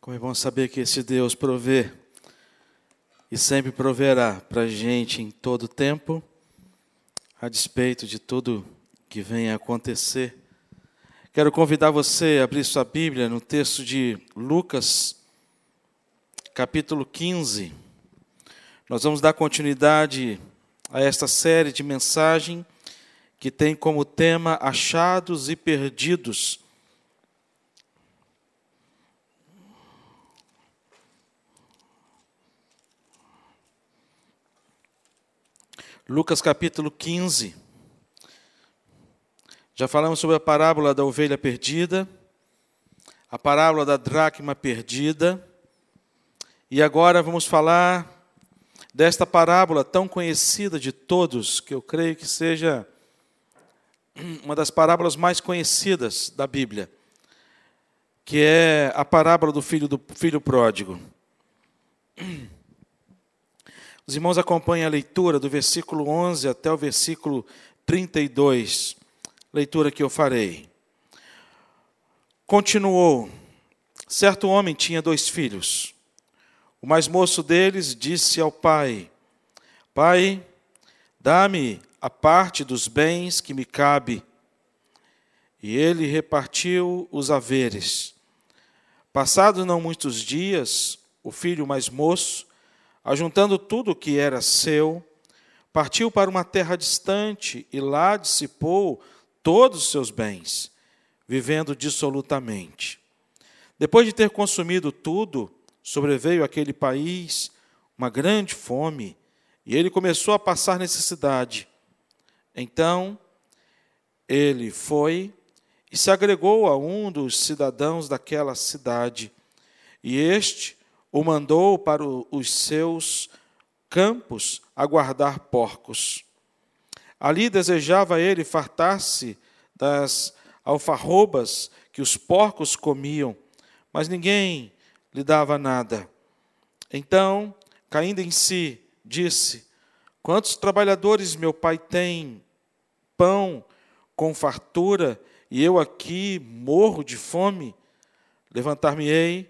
Como é bom saber que esse Deus provê e sempre proverá para a gente em todo tempo, a despeito de tudo que venha a acontecer. Quero convidar você a abrir sua Bíblia no texto de Lucas, capítulo 15. Nós vamos dar continuidade a esta série de mensagem que tem como tema Achados e Perdidos Lucas capítulo 15. Já falamos sobre a parábola da ovelha perdida, a parábola da dracma perdida, e agora vamos falar desta parábola tão conhecida de todos, que eu creio que seja uma das parábolas mais conhecidas da Bíblia, que é a parábola do filho do filho pródigo. Os irmãos acompanhem a leitura do versículo 11 até o versículo 32, leitura que eu farei. Continuou: Certo homem tinha dois filhos. O mais moço deles disse ao pai: Pai, dá-me a parte dos bens que me cabe. E ele repartiu os haveres. Passados não muitos dias, o filho mais moço ajuntando tudo o que era seu, partiu para uma terra distante e lá dissipou todos os seus bens, vivendo dissolutamente. Depois de ter consumido tudo, sobreveio àquele país uma grande fome e ele começou a passar necessidade. Então, ele foi e se agregou a um dos cidadãos daquela cidade, e este o mandou para os seus campos a guardar porcos. Ali desejava ele fartar-se das alfarrobas que os porcos comiam, mas ninguém lhe dava nada. Então, caindo em si, disse: Quantos trabalhadores meu pai tem pão com fartura e eu aqui morro de fome? Levantar-me-ei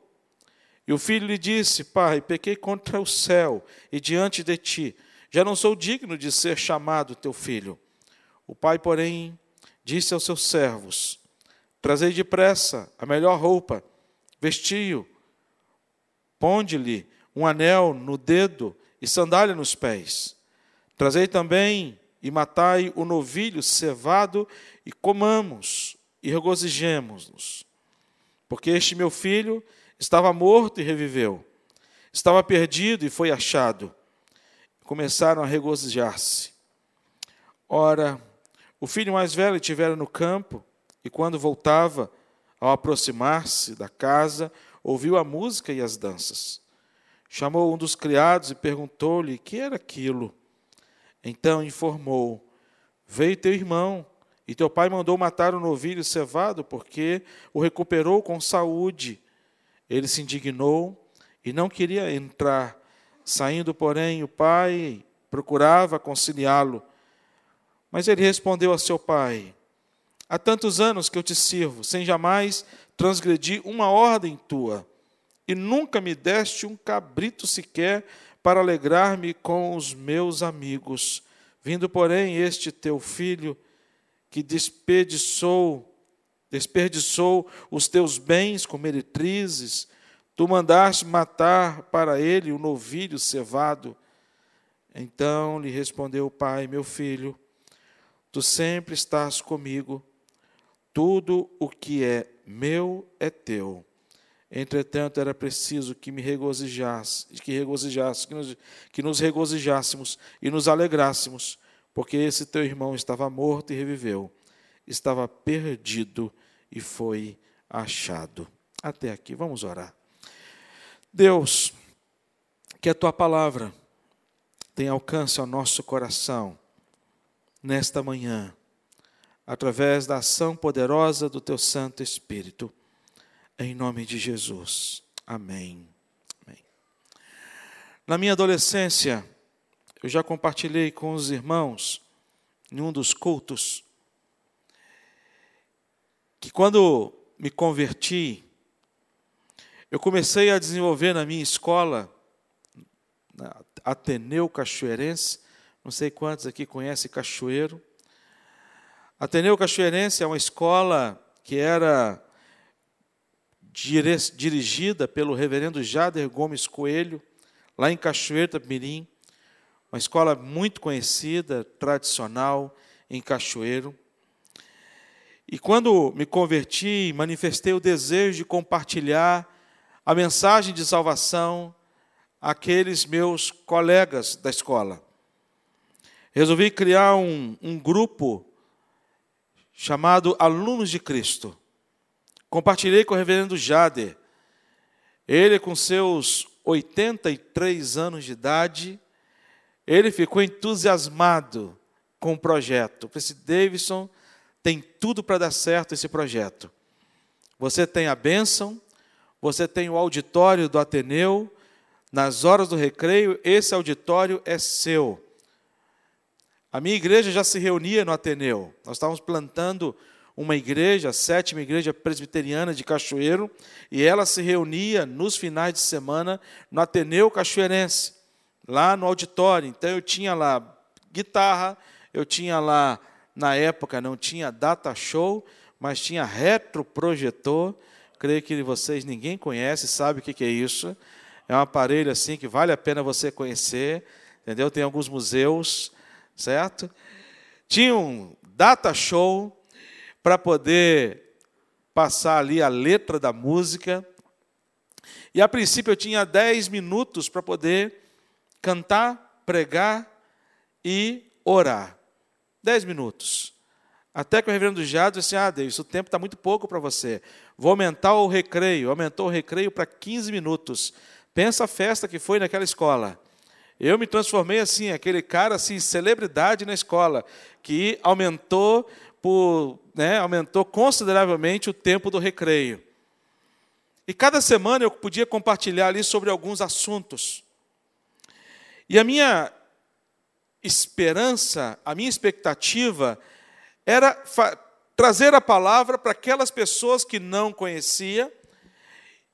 E o filho lhe disse: Pai, pequei contra o céu e diante de ti. Já não sou digno de ser chamado teu filho. O pai, porém, disse aos seus servos: Trazei depressa a melhor roupa, vestiu, ponde-lhe um anel no dedo e sandália nos pés. Trazei também e matai o novilho cevado e comamos e regozijemos-nos. Porque este meu filho Estava morto e reviveu. Estava perdido e foi achado. Começaram a regozijar-se. Ora, o filho mais velho estivera no campo e, quando voltava, ao aproximar-se da casa, ouviu a música e as danças. Chamou um dos criados e perguntou-lhe que era aquilo. Então informou: Veio teu irmão, e teu pai mandou matar o novilho cevado, porque o recuperou com saúde. Ele se indignou e não queria entrar. Saindo, porém, o pai procurava conciliá-lo. Mas ele respondeu a seu pai: Há tantos anos que eu te sirvo, sem jamais transgredir uma ordem tua, e nunca me deste um cabrito sequer para alegrar-me com os meus amigos. Vindo, porém, este teu filho, que desperdiçou desperdiçou os teus bens com meretrizes, tu mandaste matar para ele o novilho cevado. Então lhe respondeu o pai: Meu filho, tu sempre estás comigo, tudo o que é meu é teu. Entretanto, era preciso que me regozijasse, que regozijasse, que nos, que nos regozijássemos e nos alegrássemos, porque esse teu irmão estava morto e reviveu, estava perdido e foi achado. Até aqui, vamos orar. Deus, Que a tua palavra tenha alcance ao nosso coração nesta manhã, através da ação poderosa do teu Santo Espírito. Em nome de Jesus. Amém. Amém. Na minha adolescência, eu já compartilhei com os irmãos, em um dos cultos, que quando me converti, eu comecei a desenvolver na minha escola, na Ateneu Cachoeirense, não sei quantos aqui conhecem Cachoeiro. Ateneu Cachoeirense é uma escola que era dirigida pelo reverendo Jader Gomes Coelho, lá em Cachoeiro Mirim, uma escola muito conhecida, tradicional em Cachoeiro. E quando me converti, manifestei o desejo de compartilhar a mensagem de salvação àqueles meus colegas da escola. Resolvi criar um, um grupo chamado Alunos de Cristo. Compartilhei com o reverendo Jader. Ele, com seus 83 anos de idade, ele ficou entusiasmado com o projeto. Disse, Davidson, tem tudo para dar certo esse projeto. Você tem a bênção, você tem o auditório do Ateneu, nas horas do recreio, esse auditório é seu. A minha igreja já se reunia no Ateneu. Nós estávamos plantando uma igreja, a sétima igreja presbiteriana de Cachoeiro, e ela se reunia nos finais de semana no Ateneu Cachoeirense, lá no auditório. Então eu tinha lá guitarra, eu tinha lá, na época não tinha data show, mas tinha retroprojetor. Creio que vocês ninguém conhece, sabe o que é isso. É um aparelho assim que vale a pena você conhecer, entendeu? Tem alguns museus, certo? Tinha um data show, para poder passar ali a letra da música. E a princípio eu tinha 10 minutos para poder cantar, pregar e orar. 10 minutos. Até que o reverendo Jado disse: Ah, Deus, o tempo está muito pouco para você. Vou aumentar o recreio. Aumentou o recreio para 15 minutos. Pensa a festa que foi naquela escola. Eu me transformei assim, aquele cara assim, celebridade na escola, que aumentou por, né, aumentou consideravelmente o tempo do recreio. E cada semana eu podia compartilhar ali sobre alguns assuntos. E a minha esperança, a minha expectativa era trazer a palavra para aquelas pessoas que não conhecia.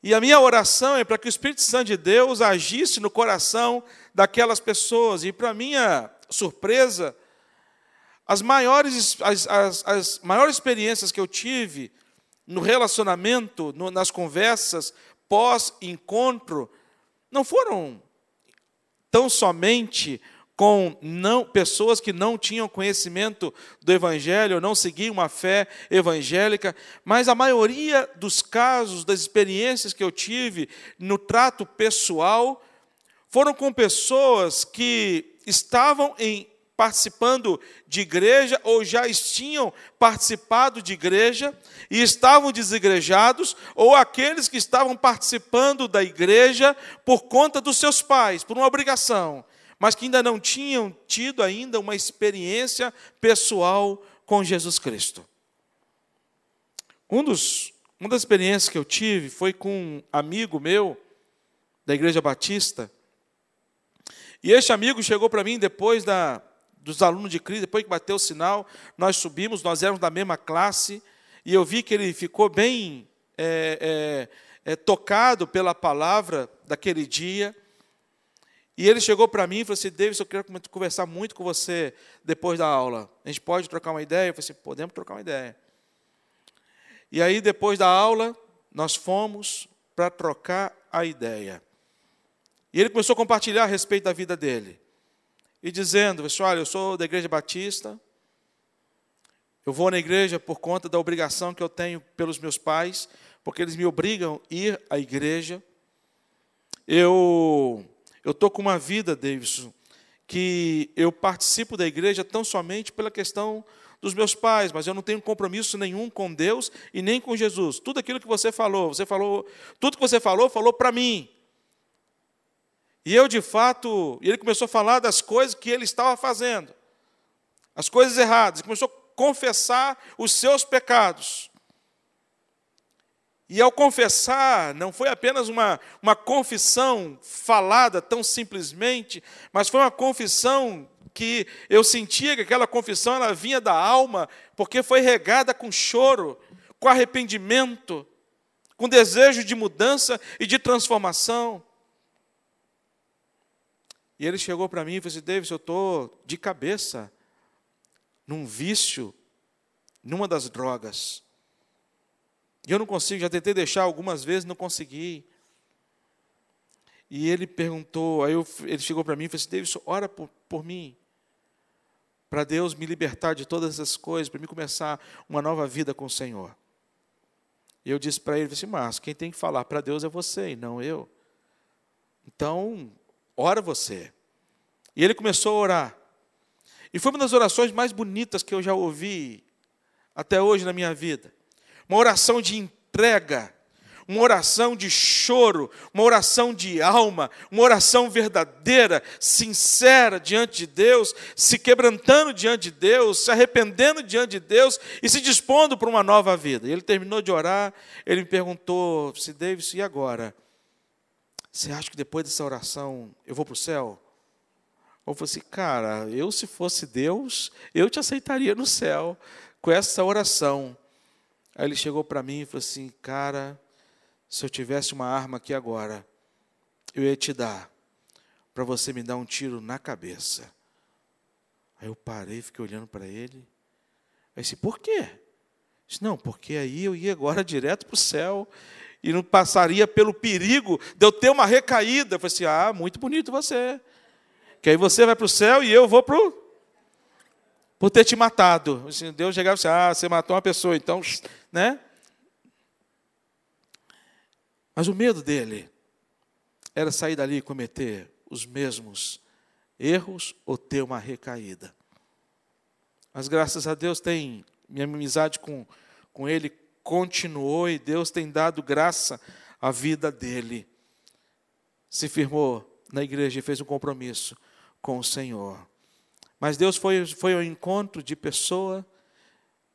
E a minha oração é para que o Espírito Santo de Deus agisse no coração daquelas pessoas. E para minha surpresa, as maiores, as, as, as maiores experiências que eu tive no relacionamento, no, nas conversas pós-encontro, não foram tão somente com não, pessoas que não tinham conhecimento do Evangelho, não seguiam uma fé evangélica, mas a maioria dos casos, das experiências que eu tive no trato pessoal, foram com pessoas que estavam em participando de igreja ou já tinham participado de igreja e estavam desigrejados, ou aqueles que estavam participando da igreja por conta dos seus pais, por uma obrigação, mas que ainda não tinham tido ainda uma experiência pessoal com Jesus Cristo. Um dos, uma das experiências que eu tive foi com um amigo meu da Igreja Batista, e este amigo chegou para mim depois da, dos alunos de Cristo, depois que bateu o sinal, nós subimos, nós éramos da mesma classe, e eu vi que ele ficou bem é, é, é, tocado pela palavra daquele dia. E ele chegou para mim e falou assim: Davis, eu quero conversar muito com você depois da aula. A gente pode trocar uma ideia? Eu falei assim: podemos trocar uma ideia. E aí, depois da aula, nós fomos para trocar a ideia. E ele começou a compartilhar a respeito da vida dele e dizendo: Olha, eu sou da Igreja Batista, eu vou na igreja por conta da obrigação que eu tenho pelos meus pais, porque eles me obrigam a ir à igreja. Eu eu estou com uma vida, Davidson, que eu participo da igreja tão somente pela questão dos meus pais, mas eu não tenho compromisso nenhum com Deus e nem com Jesus. Tudo aquilo que você falou, você falou, tudo que você falou, falou para mim. E eu, de fato, ele começou a falar das coisas que ele estava fazendo, as coisas erradas, começou a confessar os seus pecados. E ao confessar, não foi apenas uma, uma confissão falada tão simplesmente, mas foi uma confissão que eu sentia que aquela confissão ela vinha da alma, porque foi regada com choro, com arrependimento, com desejo de mudança e de transformação. E ele chegou para mim e falou assim: David, eu estou de cabeça num vício, numa das drogas. Eu não consigo, já tentei deixar algumas vezes, não consegui. E ele perguntou, aí eu, ele chegou para mim e falou assim: Davidson, ora por, por mim, para Deus me libertar de todas essas coisas, para mim começar uma nova vida com o Senhor. E eu disse para ele, assim, Márcio, quem tem que falar para Deus é você e não eu. Então, ora você. E ele começou a orar. E foi uma das orações mais bonitas que eu já ouvi até hoje na minha vida uma oração de entrega, uma oração de choro, uma oração de alma, uma oração verdadeira, sincera diante de Deus, se quebrantando diante de Deus, se arrependendo diante de Deus e se dispondo para uma nova vida. Ele terminou de orar, ele me perguntou: se Davis, e agora? Você acha que depois dessa oração eu vou para o céu? Eu falei assim, cara, eu se fosse Deus, eu te aceitaria no céu com essa oração. Aí ele chegou para mim e falou assim: Cara, se eu tivesse uma arma aqui agora, eu ia te dar, para você me dar um tiro na cabeça. Aí eu parei, fiquei olhando para ele. Aí disse: Por quê? Disse, não, porque aí eu ia agora direto para o céu e não passaria pelo perigo de eu ter uma recaída. Eu falei assim: Ah, muito bonito você. Que aí você vai para o céu e eu vou para o por ter te matado. Assim, Deus chegava e disse, ah, você matou uma pessoa, então, né? Mas o medo dele era sair dali e cometer os mesmos erros ou ter uma recaída. Mas graças a Deus tem minha amizade com, com ele continuou e Deus tem dado graça à vida dele. Se firmou na igreja e fez um compromisso com o Senhor. Mas Deus foi, foi ao encontro de pessoa,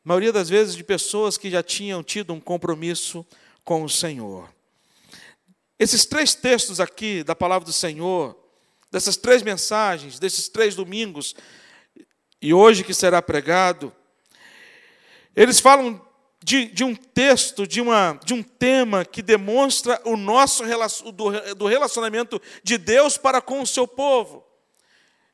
maioria das vezes de pessoas que já tinham tido um compromisso com o Senhor. Esses três textos aqui da palavra do Senhor, dessas três mensagens, desses três domingos, e hoje que será pregado, eles falam de, de, um texto, de, uma, de um tema que demonstra o nosso do relacionamento de Deus para com o seu povo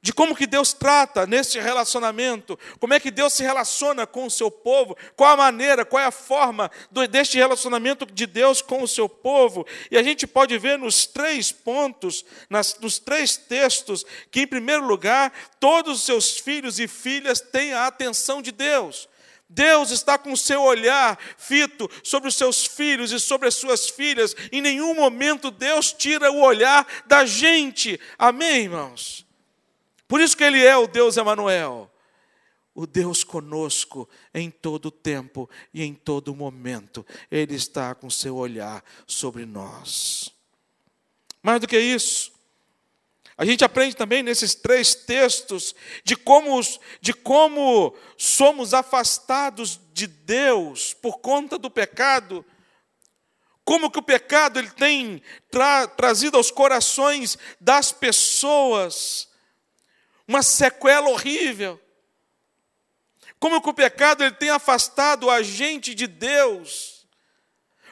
de como que Deus trata nesse relacionamento, como é que Deus se relaciona com o seu povo, qual a maneira, qual é a forma deste relacionamento de Deus com o seu povo. E a gente pode ver nos três pontos, nas, nos três textos, que, em primeiro lugar, todos os seus filhos e filhas têm a atenção de Deus. Deus está com o seu olhar fito sobre os seus filhos e sobre as suas filhas. Em nenhum momento Deus tira o olhar da gente. Amém, irmãos? Por isso que ele é o Deus Emanuel, o Deus conosco em todo tempo e em todo momento. Ele está com seu olhar sobre nós. Mais do que isso, a gente aprende também nesses três textos de como, de como somos afastados de Deus por conta do pecado. Como que o pecado ele tem tra trazido aos corações das pessoas uma sequela horrível. Como que o pecado ele tem afastado a gente de Deus.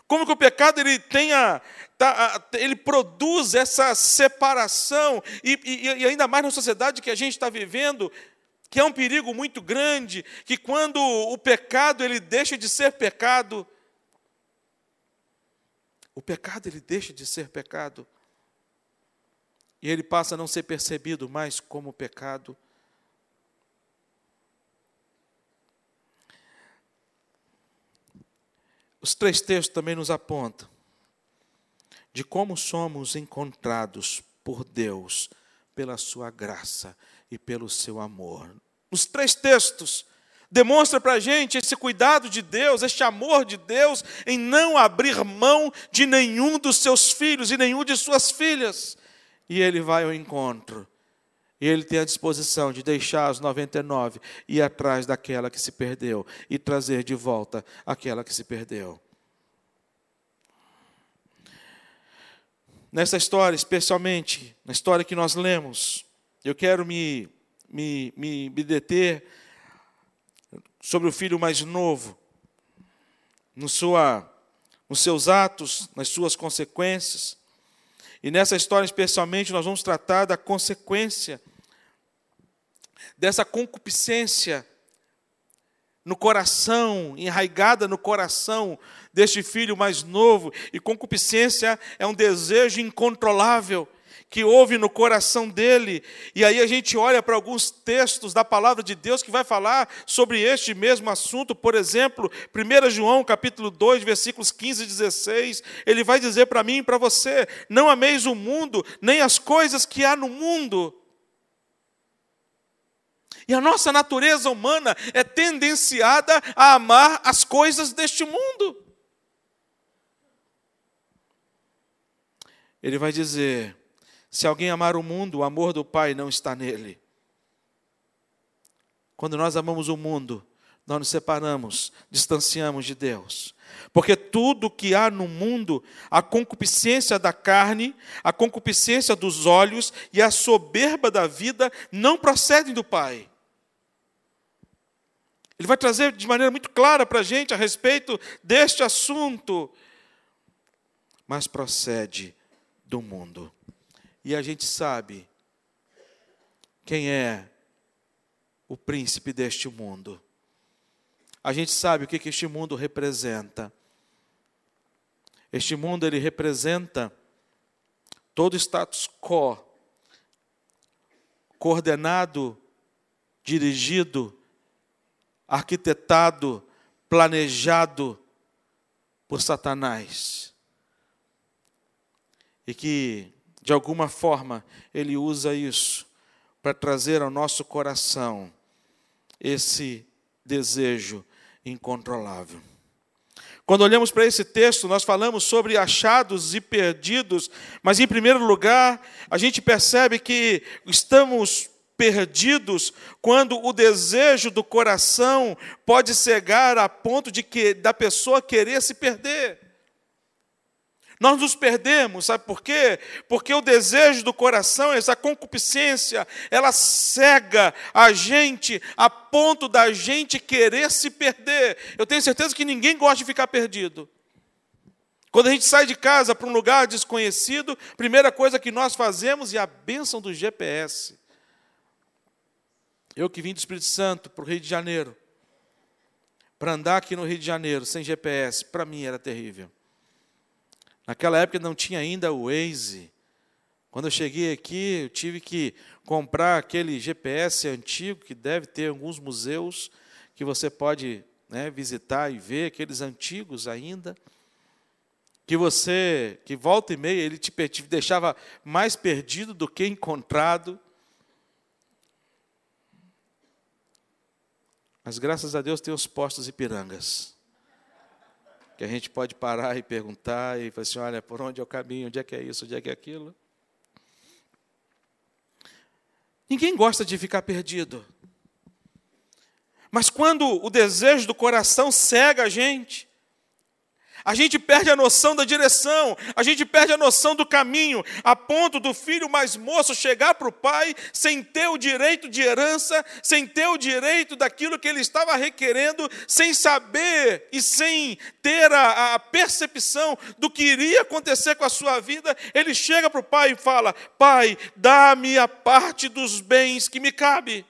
Como que o pecado ele tenha, tá, ele produz essa separação e, e, e ainda mais na sociedade que a gente está vivendo, que é um perigo muito grande, que quando o pecado ele deixa de ser pecado, o pecado ele deixa de ser pecado e ele passa a não ser percebido mais como pecado. Os três textos também nos apontam de como somos encontrados por Deus, pela sua graça e pelo seu amor. Os três textos demonstra para a gente esse cuidado de Deus, este amor de Deus em não abrir mão de nenhum dos seus filhos e nenhum de suas filhas. E ele vai ao encontro. E ele tem a disposição de deixar os 99 e ir atrás daquela que se perdeu e trazer de volta aquela que se perdeu. Nessa história, especialmente, na história que nós lemos, eu quero me, me, me, me deter sobre o filho mais novo, no sua, nos seus atos, nas suas consequências. E nessa história, especialmente, nós vamos tratar da consequência dessa concupiscência no coração, enraigada no coração deste filho mais novo. E concupiscência é um desejo incontrolável que houve no coração dele. E aí a gente olha para alguns textos da palavra de Deus que vai falar sobre este mesmo assunto. Por exemplo, 1 João, capítulo 2, versículos 15 e 16, ele vai dizer para mim e para você: "Não ameis o mundo, nem as coisas que há no mundo". E a nossa natureza humana é tendenciada a amar as coisas deste mundo. Ele vai dizer: se alguém amar o mundo, o amor do Pai não está nele. Quando nós amamos o mundo, nós nos separamos, distanciamos de Deus. Porque tudo que há no mundo, a concupiscência da carne, a concupiscência dos olhos e a soberba da vida, não procedem do Pai. Ele vai trazer de maneira muito clara para a gente a respeito deste assunto, mas procede do mundo. E a gente sabe quem é o príncipe deste mundo. A gente sabe o que, que este mundo representa. Este mundo ele representa todo status quo, coordenado, dirigido, arquitetado, planejado por Satanás. E que de alguma forma, ele usa isso para trazer ao nosso coração esse desejo incontrolável. Quando olhamos para esse texto, nós falamos sobre achados e perdidos, mas em primeiro lugar, a gente percebe que estamos perdidos quando o desejo do coração pode cegar a ponto de que da pessoa querer se perder. Nós nos perdemos, sabe por quê? Porque o desejo do coração, essa concupiscência, ela cega a gente a ponto da gente querer se perder. Eu tenho certeza que ninguém gosta de ficar perdido. Quando a gente sai de casa para um lugar desconhecido, primeira coisa que nós fazemos é a bênção do GPS. Eu que vim do Espírito Santo para o Rio de Janeiro, para andar aqui no Rio de Janeiro sem GPS, para mim era terrível. Naquela época não tinha ainda o Waze. Quando eu cheguei aqui, eu tive que comprar aquele GPS antigo, que deve ter alguns museus que você pode né, visitar e ver, aqueles antigos ainda. Que você, que volta e meia, ele te, te deixava mais perdido do que encontrado. Mas graças a Deus tem os postos Ipirangas que a gente pode parar e perguntar e falar assim: olha, por onde é o caminho, onde é que é isso, onde é que é aquilo. Ninguém gosta de ficar perdido. Mas quando o desejo do coração cega a gente, a gente perde a noção da direção, a gente perde a noção do caminho, a ponto do filho mais moço chegar para o pai sem ter o direito de herança, sem ter o direito daquilo que ele estava requerendo, sem saber e sem ter a, a percepção do que iria acontecer com a sua vida. Ele chega para o pai e fala: Pai, dá-me a parte dos bens que me cabe.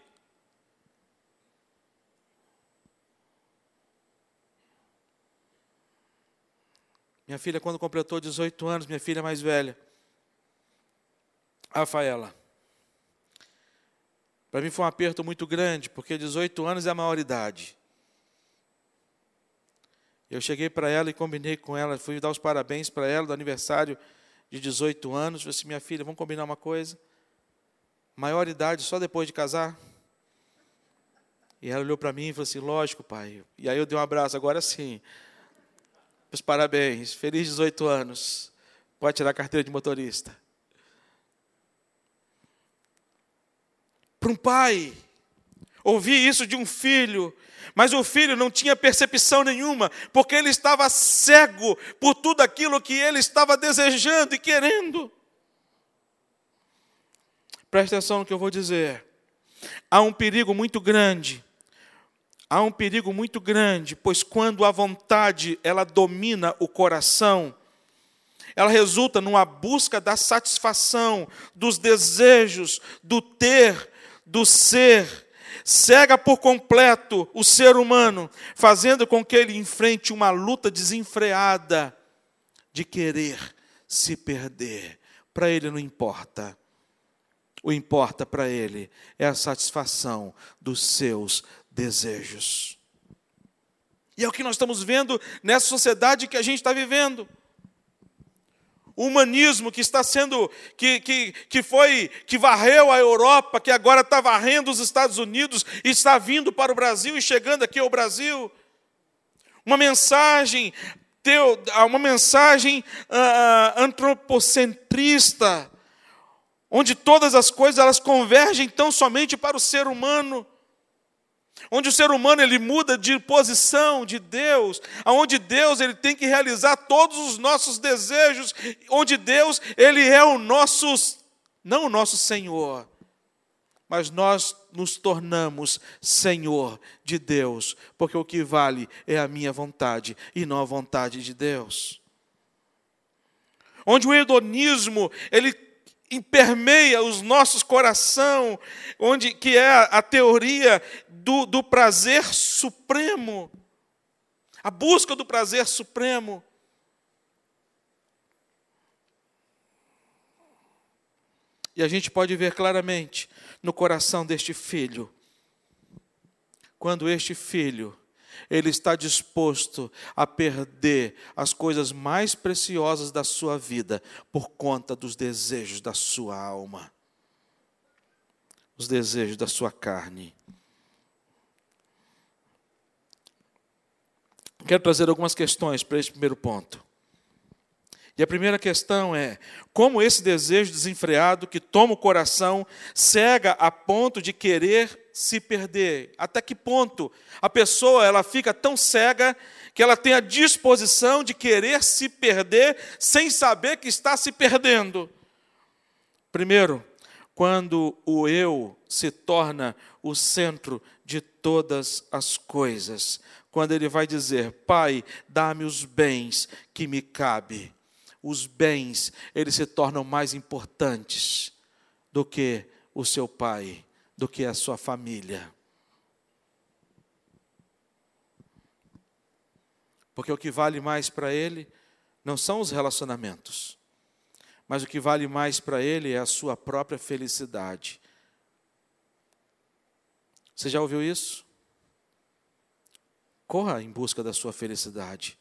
Minha filha, quando completou 18 anos, minha filha mais velha, Rafaela. Para mim foi um aperto muito grande, porque 18 anos é a maioridade. Eu cheguei para ela e combinei com ela, fui dar os parabéns para ela do aniversário de 18 anos. Falei assim: minha filha, vamos combinar uma coisa? Maioridade só depois de casar? E ela olhou para mim e falou assim: lógico, pai. E aí eu dei um abraço, agora sim. Parabéns, feliz 18 anos. Pode tirar a carteira de motorista. para um pai. Ouvi isso de um filho, mas o filho não tinha percepção nenhuma, porque ele estava cego por tudo aquilo que ele estava desejando e querendo. Preste atenção no que eu vou dizer. Há um perigo muito grande. Há um perigo muito grande, pois quando a vontade ela domina o coração, ela resulta numa busca da satisfação, dos desejos, do ter, do ser, cega por completo o ser humano, fazendo com que ele enfrente uma luta desenfreada de querer se perder. Para ele não importa. O importa para ele é a satisfação dos seus desejos. E é o que nós estamos vendo nessa sociedade que a gente está vivendo o humanismo que está sendo, que, que, que foi, que varreu a Europa, que agora está varrendo os Estados Unidos e está vindo para o Brasil e chegando aqui ao Brasil. Uma mensagem, uma mensagem uh, antropocentrista, onde todas as coisas elas convergem tão somente para o ser humano onde o ser humano ele muda de posição de Deus, aonde Deus ele tem que realizar todos os nossos desejos, onde Deus ele é o nosso não o nosso Senhor, mas nós nos tornamos Senhor de Deus, porque o que vale é a minha vontade e não a vontade de Deus. Onde o hedonismo ele impermeia os nossos coração, onde que é a teoria do, do prazer supremo, a busca do prazer supremo. E a gente pode ver claramente no coração deste filho, quando este filho ele está disposto a perder as coisas mais preciosas da sua vida por conta dos desejos da sua alma, os desejos da sua carne. Quero trazer algumas questões para esse primeiro ponto. E a primeira questão é: como esse desejo desenfreado que toma o coração cega a ponto de querer se perder? Até que ponto a pessoa ela fica tão cega que ela tem a disposição de querer se perder sem saber que está se perdendo? Primeiro, quando o eu se torna o centro de todas as coisas. Quando ele vai dizer: Pai, dá-me os bens que me cabe os bens, eles se tornam mais importantes do que o seu pai, do que a sua família. Porque o que vale mais para ele não são os relacionamentos, mas o que vale mais para ele é a sua própria felicidade. Você já ouviu isso? Corra em busca da sua felicidade.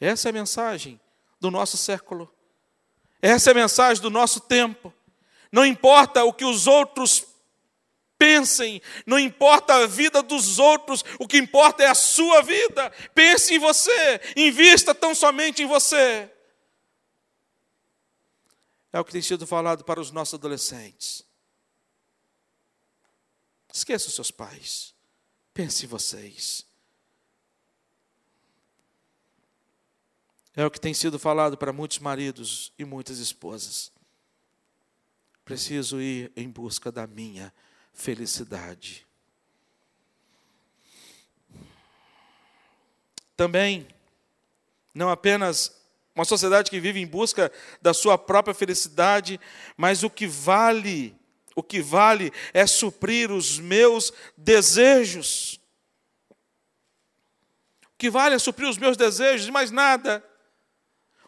Essa é a mensagem do nosso século. Essa é a mensagem do nosso tempo. Não importa o que os outros pensem, não importa a vida dos outros, o que importa é a sua vida. Pense em você, invista tão somente em você. É o que tem sido falado para os nossos adolescentes. Esqueça os seus pais. Pense vocês. É o que tem sido falado para muitos maridos e muitas esposas. Preciso ir em busca da minha felicidade. Também, não apenas uma sociedade que vive em busca da sua própria felicidade, mas o que vale, o que vale é suprir os meus desejos. O que vale é suprir os meus desejos, mais nada.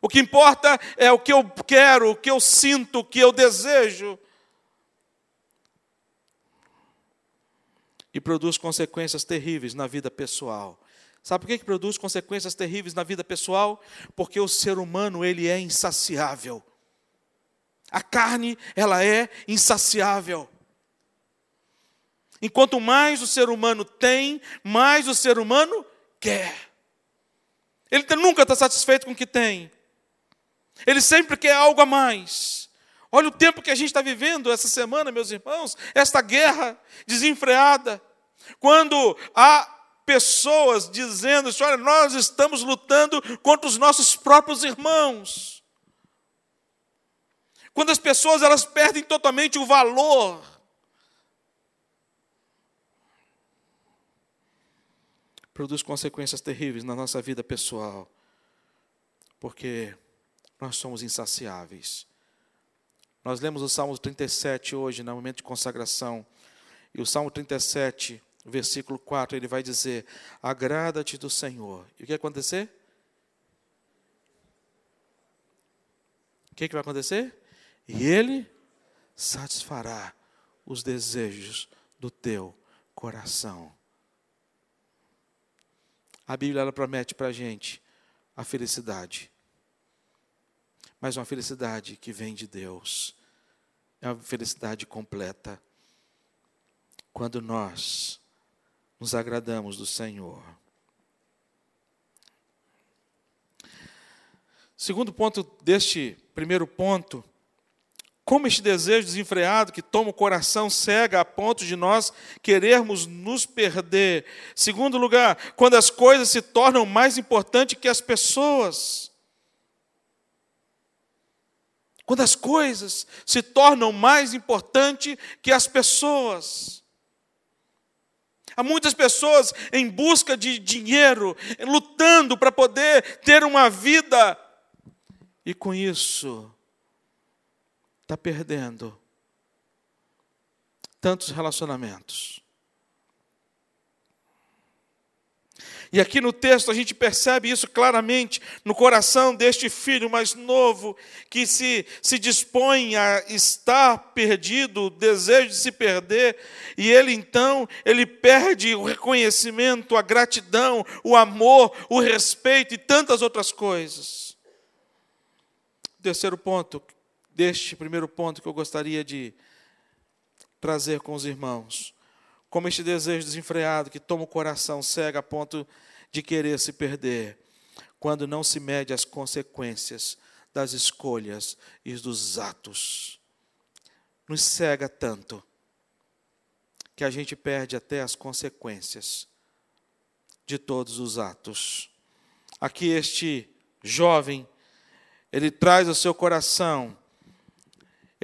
O que importa é o que eu quero, o que eu sinto, o que eu desejo. E produz consequências terríveis na vida pessoal. Sabe por que, que produz consequências terríveis na vida pessoal? Porque o ser humano, ele é insaciável. A carne, ela é insaciável. Enquanto mais o ser humano tem, mais o ser humano quer. Ele nunca está satisfeito com o que tem. Ele sempre quer algo a mais. Olha o tempo que a gente está vivendo essa semana, meus irmãos, esta guerra desenfreada. Quando há pessoas dizendo: olha, nós estamos lutando contra os nossos próprios irmãos. Quando as pessoas elas perdem totalmente o valor produz consequências terríveis na nossa vida pessoal, porque nós somos insaciáveis. Nós lemos o Salmo 37 hoje, no momento de consagração, e o Salmo 37, versículo 4, ele vai dizer: Agrada-te do Senhor. E o que vai acontecer? O que, que vai acontecer? E Ele satisfará os desejos do teu coração. A Bíblia ela promete para a gente a felicidade, mas uma felicidade que vem de Deus, é uma felicidade completa. Quando nós nos agradamos do Senhor. Segundo ponto deste primeiro ponto, como este desejo desenfreado que toma o coração cega a ponto de nós querermos nos perder. Segundo lugar, quando as coisas se tornam mais importantes que as pessoas. Quando as coisas se tornam mais importantes que as pessoas. Há muitas pessoas em busca de dinheiro, lutando para poder ter uma vida, e com isso está perdendo tantos relacionamentos. E aqui no texto a gente percebe isso claramente no coração deste filho mais novo, que se, se dispõe a estar perdido, o desejo de se perder, e ele então, ele perde o reconhecimento, a gratidão, o amor, o respeito e tantas outras coisas. Terceiro ponto deste primeiro ponto que eu gostaria de trazer com os irmãos. Como este desejo desenfreado que toma o coração cega a ponto de querer se perder, quando não se mede as consequências das escolhas e dos atos. Nos cega tanto que a gente perde até as consequências de todos os atos. Aqui este jovem, ele traz ao seu coração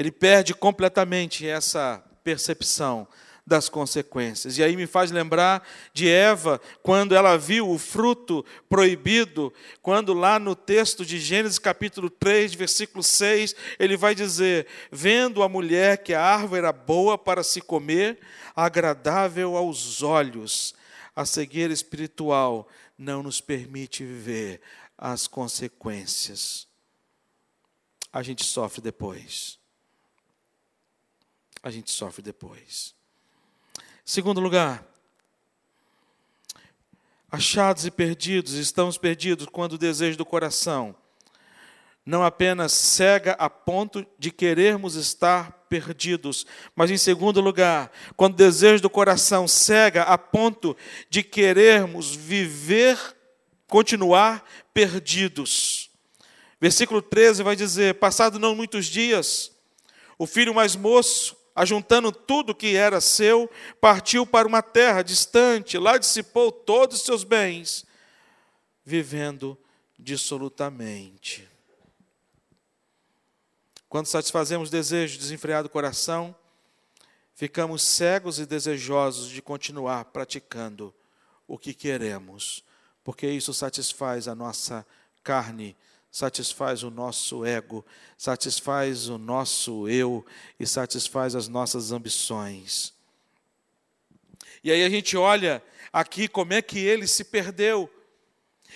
ele perde completamente essa percepção das consequências. E aí me faz lembrar de Eva, quando ela viu o fruto proibido, quando lá no texto de Gênesis capítulo 3, versículo 6, ele vai dizer: Vendo a mulher que a árvore era boa para se comer, agradável aos olhos, a cegueira espiritual não nos permite ver as consequências. A gente sofre depois a gente sofre depois. Segundo lugar, achados e perdidos, estamos perdidos quando o desejo do coração não apenas cega a ponto de querermos estar perdidos, mas em segundo lugar, quando o desejo do coração cega a ponto de querermos viver, continuar perdidos. Versículo 13 vai dizer: Passado não muitos dias, o filho mais moço ajuntando tudo que era seu, partiu para uma terra distante, lá dissipou todos os seus bens, vivendo dissolutamente. Quando satisfazemos desejos desenfreado do coração, ficamos cegos e desejosos de continuar praticando o que queremos, porque isso satisfaz a nossa carne satisfaz o nosso ego, satisfaz o nosso eu e satisfaz as nossas ambições. E aí a gente olha aqui como é que ele se perdeu.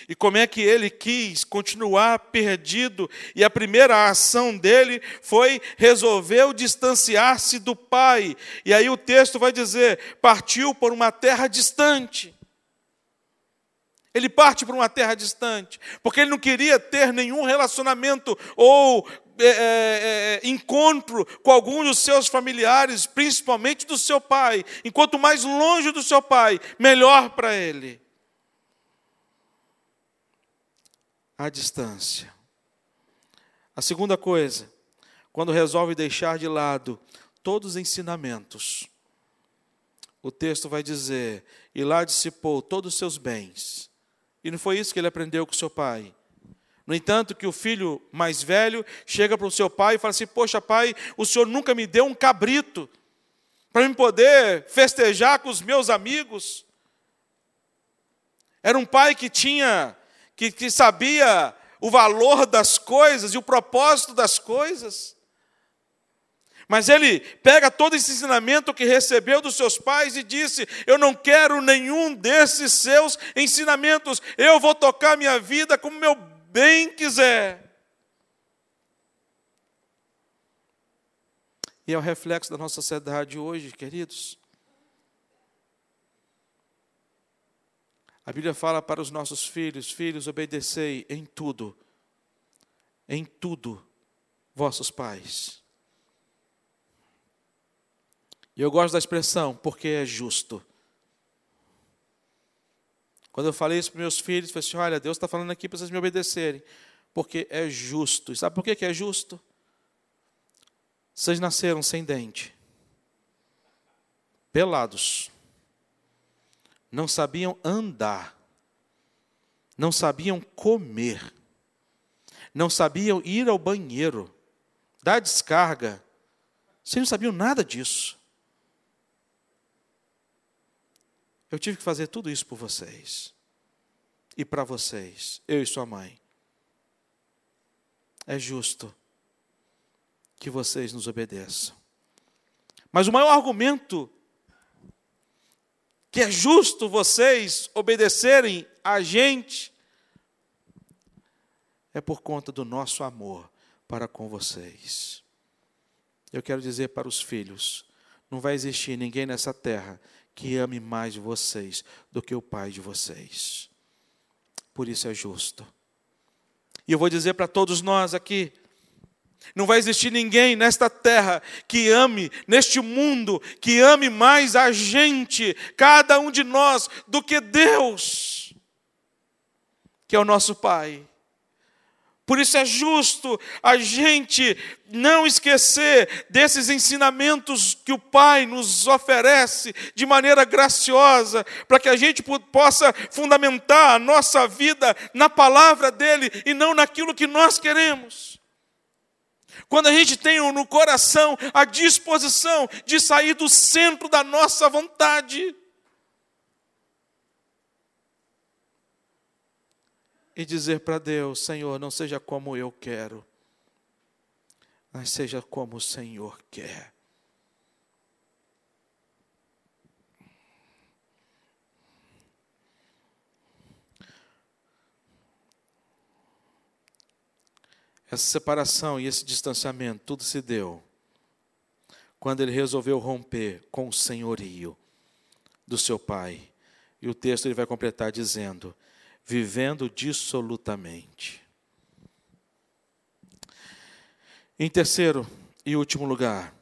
E como é que ele quis continuar perdido, e a primeira ação dele foi resolveu distanciar-se do pai. E aí o texto vai dizer: partiu por uma terra distante. Ele parte para uma terra distante, porque ele não queria ter nenhum relacionamento ou é, é, é, encontro com algum dos seus familiares, principalmente do seu pai. Enquanto mais longe do seu pai, melhor para ele. A distância. A segunda coisa, quando resolve deixar de lado todos os ensinamentos, o texto vai dizer: e lá dissipou todos os seus bens. E não foi isso que ele aprendeu com seu pai. No entanto, que o filho mais velho chega para o seu pai e fala assim: Poxa, pai, o senhor nunca me deu um cabrito para me poder festejar com os meus amigos. Era um pai que tinha, que, que sabia o valor das coisas e o propósito das coisas. Mas ele pega todo esse ensinamento que recebeu dos seus pais e disse: Eu não quero nenhum desses seus ensinamentos, eu vou tocar minha vida como meu bem quiser. E é o reflexo da nossa sociedade hoje, queridos. A Bíblia fala para os nossos filhos: Filhos, obedecei em tudo, em tudo, vossos pais. E eu gosto da expressão, porque é justo. Quando eu falei isso para meus filhos, eu falei assim: olha, Deus está falando aqui para vocês me obedecerem, porque é justo. E sabe por que é justo? Vocês nasceram sem dente, pelados, não sabiam andar, não sabiam comer, não sabiam ir ao banheiro, dar descarga, vocês não sabiam nada disso. Eu tive que fazer tudo isso por vocês. E para vocês, eu e sua mãe. É justo que vocês nos obedeçam. Mas o maior argumento que é justo vocês obedecerem a gente é por conta do nosso amor para com vocês. Eu quero dizer para os filhos: não vai existir ninguém nessa terra que ame mais vocês do que o pai de vocês. Por isso é justo. E eu vou dizer para todos nós aqui: não vai existir ninguém nesta terra que ame, neste mundo, que ame mais a gente, cada um de nós, do que Deus, que é o nosso Pai. Por isso é justo a gente não esquecer desses ensinamentos que o Pai nos oferece de maneira graciosa, para que a gente possa fundamentar a nossa vida na palavra dele e não naquilo que nós queremos. Quando a gente tem no coração a disposição de sair do centro da nossa vontade, e dizer para Deus: Senhor, não seja como eu quero, mas seja como o Senhor quer. Essa separação e esse distanciamento, tudo se deu quando ele resolveu romper com o senhorio do seu pai. E o texto ele vai completar dizendo: vivendo dissolutamente. Em terceiro e último lugar,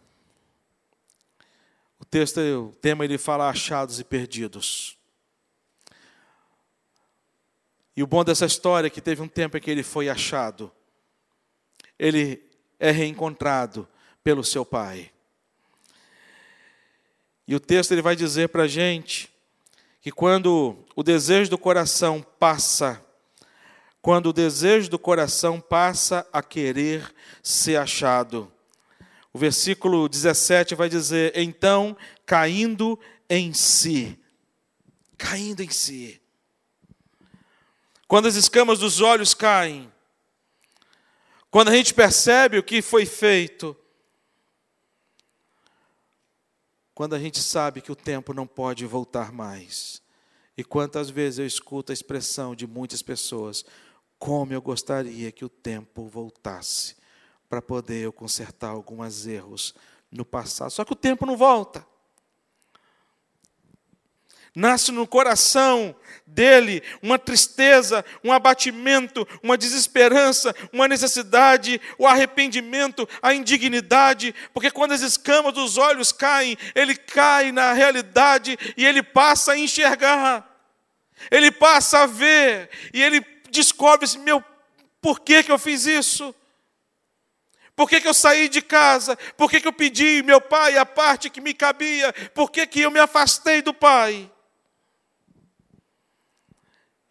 o texto, o tema ele fala achados e perdidos. E o bom dessa história é que teve um tempo em que ele foi achado. Ele é reencontrado pelo seu pai. E o texto ele vai dizer para a gente que quando o desejo do coração passa, quando o desejo do coração passa a querer ser achado. O versículo 17 vai dizer: então, caindo em si, caindo em si. Quando as escamas dos olhos caem, quando a gente percebe o que foi feito, quando a gente sabe que o tempo não pode voltar mais. E quantas vezes eu escuto a expressão de muitas pessoas: como eu gostaria que o tempo voltasse para poder eu consertar alguns erros no passado. Só que o tempo não volta. Nasce no coração dele uma tristeza, um abatimento, uma desesperança, uma necessidade, o arrependimento, a indignidade, porque quando as escamas dos olhos caem, ele cai na realidade e ele passa a enxergar, ele passa a ver, e ele descobre assim: meu, por que, que eu fiz isso? Por que, que eu saí de casa? Por que, que eu pedi meu pai a parte que me cabia? Por que, que eu me afastei do pai?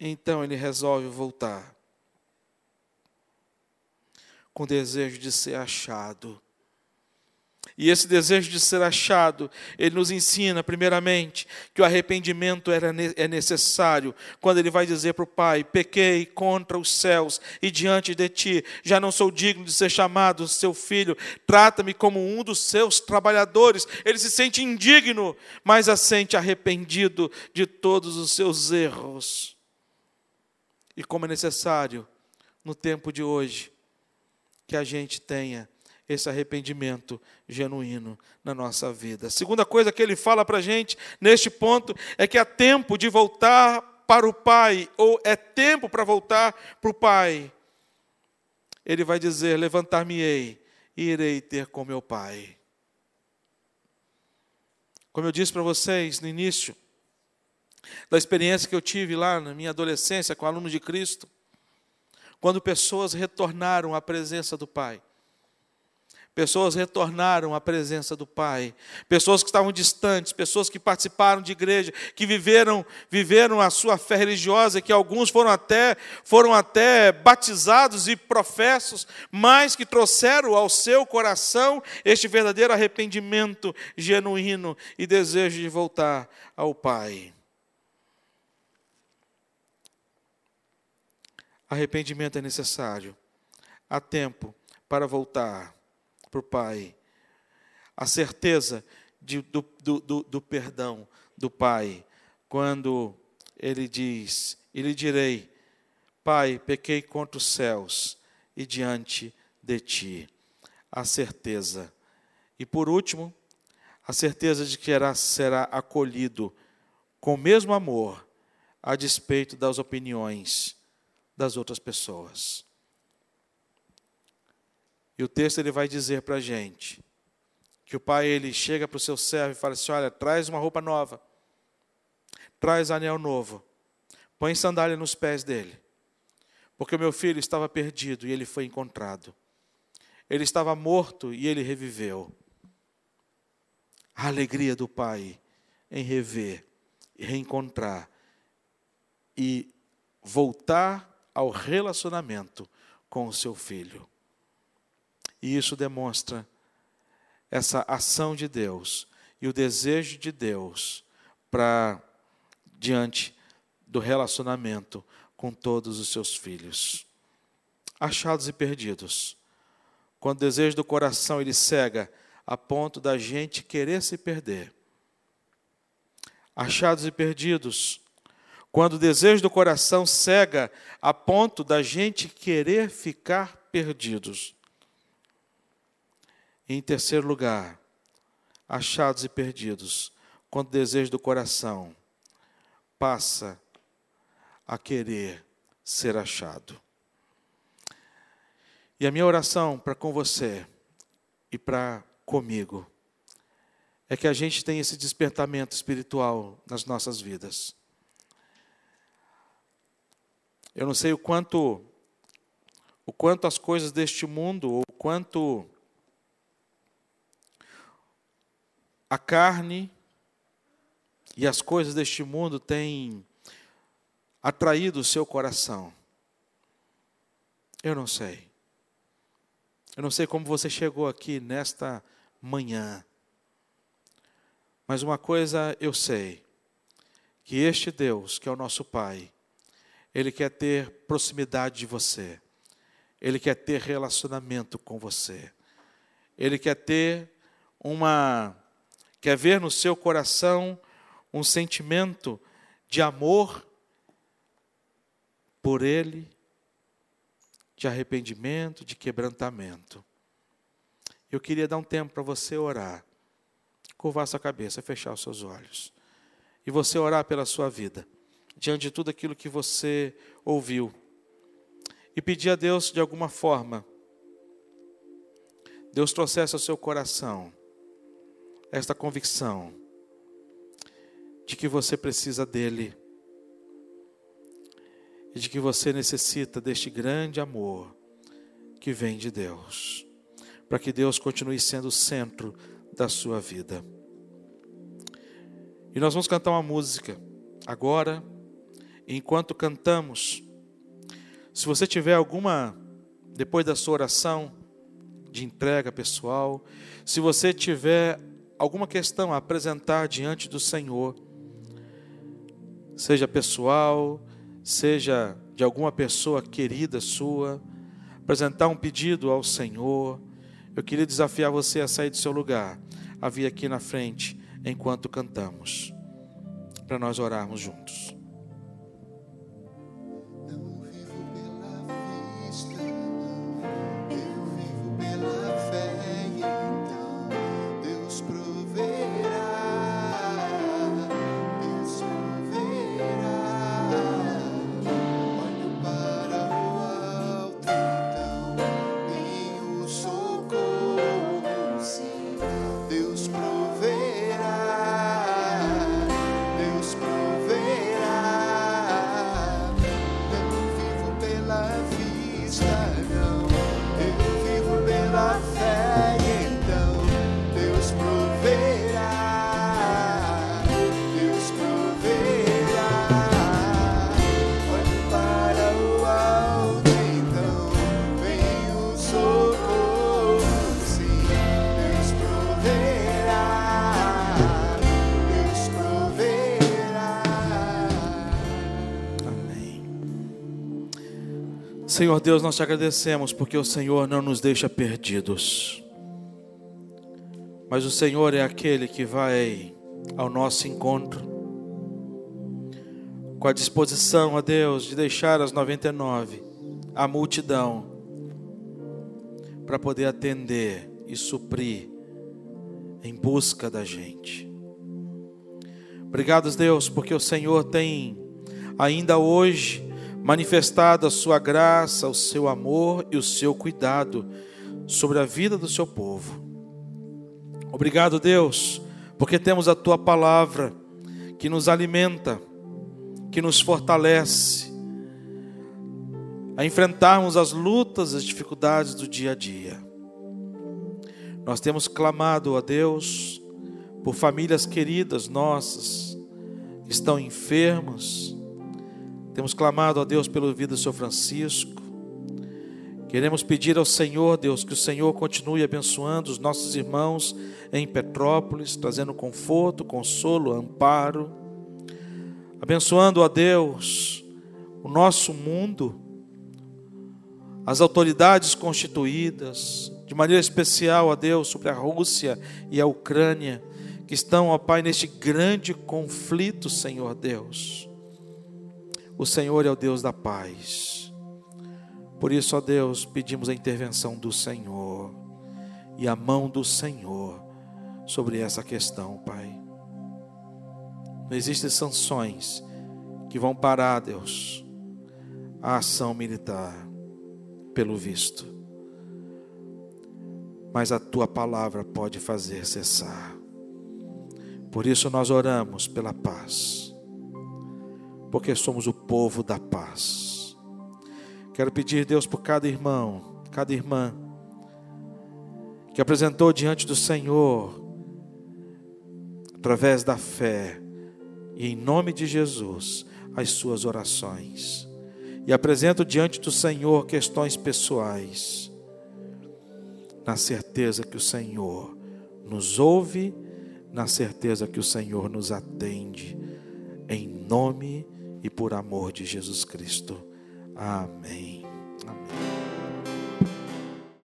Então ele resolve voltar com desejo de ser achado. E esse desejo de ser achado, ele nos ensina, primeiramente, que o arrependimento era, é necessário. Quando ele vai dizer para o pai: Pequei contra os céus e diante de ti, já não sou digno de ser chamado seu filho, trata-me como um dos seus trabalhadores. Ele se sente indigno, mas sente arrependido de todos os seus erros. E como é necessário, no tempo de hoje, que a gente tenha esse arrependimento genuíno na nossa vida. A segunda coisa que ele fala para a gente neste ponto é que há tempo de voltar para o Pai, ou é tempo para voltar para o Pai. Ele vai dizer: Levantar-me-ei e irei ter com meu Pai. Como eu disse para vocês no início, da experiência que eu tive lá na minha adolescência com alunos de Cristo, quando pessoas retornaram à presença do Pai. Pessoas retornaram à presença do Pai. Pessoas que estavam distantes, pessoas que participaram de igreja, que viveram, viveram a sua fé religiosa, que alguns foram até, foram até batizados e professos, mas que trouxeram ao seu coração este verdadeiro arrependimento genuíno e desejo de voltar ao Pai. Arrependimento é necessário. Há tempo para voltar para o Pai. A certeza de, do, do, do, do perdão do Pai, quando Ele diz: E lhe direi, Pai, pequei contra os céus e diante de ti. A certeza. E por último, a certeza de que será acolhido com o mesmo amor, a despeito das opiniões das outras pessoas. E o texto ele vai dizer para a gente que o pai ele chega para o seu servo e fala assim: olha, traz uma roupa nova, traz anel novo, põe sandália nos pés dele, porque o meu filho estava perdido e ele foi encontrado. Ele estava morto e ele reviveu. A alegria do pai em rever, reencontrar e voltar ao relacionamento com o seu filho. E isso demonstra essa ação de Deus e o desejo de Deus para diante do relacionamento com todos os seus filhos. Achados e perdidos. Quando o desejo do coração ele cega a ponto da gente querer se perder. Achados e perdidos quando o desejo do coração cega a ponto da gente querer ficar perdidos. Em terceiro lugar, achados e perdidos, quando o desejo do coração passa a querer ser achado. E a minha oração para com você e para comigo é que a gente tenha esse despertamento espiritual nas nossas vidas. Eu não sei o quanto o quanto as coisas deste mundo, ou o quanto a carne e as coisas deste mundo têm atraído o seu coração. Eu não sei. Eu não sei como você chegou aqui nesta manhã. Mas uma coisa eu sei: que este Deus, que é o nosso Pai, ele quer ter proximidade de você. Ele quer ter relacionamento com você. Ele quer ter uma quer ver no seu coração um sentimento de amor por ele, de arrependimento, de quebrantamento. Eu queria dar um tempo para você orar, curvar sua cabeça, fechar os seus olhos, e você orar pela sua vida diante de tudo aquilo que você ouviu. E pedir a Deus, de alguma forma, Deus trouxesse ao seu coração esta convicção de que você precisa dEle e de que você necessita deste grande amor que vem de Deus. para que Deus continue sendo o centro da sua vida. E nós vamos cantar uma música agora, enquanto cantamos. Se você tiver alguma, depois da sua oração de entrega pessoal, se você tiver alguma questão a apresentar diante do Senhor, seja pessoal, seja de alguma pessoa querida sua, apresentar um pedido ao Senhor, eu queria desafiar você a sair do seu lugar, a vir aqui na frente enquanto cantamos, para nós orarmos juntos. Senhor Deus, nós te agradecemos porque o Senhor não nos deixa perdidos. Mas o Senhor é aquele que vai ao nosso encontro com a disposição, a Deus, de deixar as 99, a multidão, para poder atender e suprir em busca da gente. Obrigado, Deus, porque o Senhor tem ainda hoje manifestado a sua graça, o seu amor e o seu cuidado sobre a vida do seu povo. Obrigado, Deus, porque temos a tua palavra que nos alimenta, que nos fortalece a enfrentarmos as lutas, as dificuldades do dia a dia. Nós temos clamado a Deus por famílias queridas nossas que estão enfermas, temos clamado a Deus pela vida do Senhor Francisco. Queremos pedir ao Senhor, Deus, que o Senhor continue abençoando os nossos irmãos em Petrópolis, trazendo conforto, consolo, amparo. Abençoando a Deus o nosso mundo, as autoridades constituídas, de maneira especial a Deus sobre a Rússia e a Ucrânia, que estão, ó Pai, neste grande conflito, Senhor Deus. O Senhor é o Deus da paz. Por isso, ó Deus, pedimos a intervenção do Senhor e a mão do Senhor sobre essa questão, Pai. Não existem sanções que vão parar, Deus, a ação militar, pelo visto. Mas a tua palavra pode fazer cessar. Por isso nós oramos pela paz porque somos o povo da paz. Quero pedir, Deus, por cada irmão, cada irmã, que apresentou diante do Senhor, através da fé, e em nome de Jesus, as suas orações. E apresento diante do Senhor questões pessoais, na certeza que o Senhor nos ouve, na certeza que o Senhor nos atende, em nome e por amor de Jesus Cristo. Amém.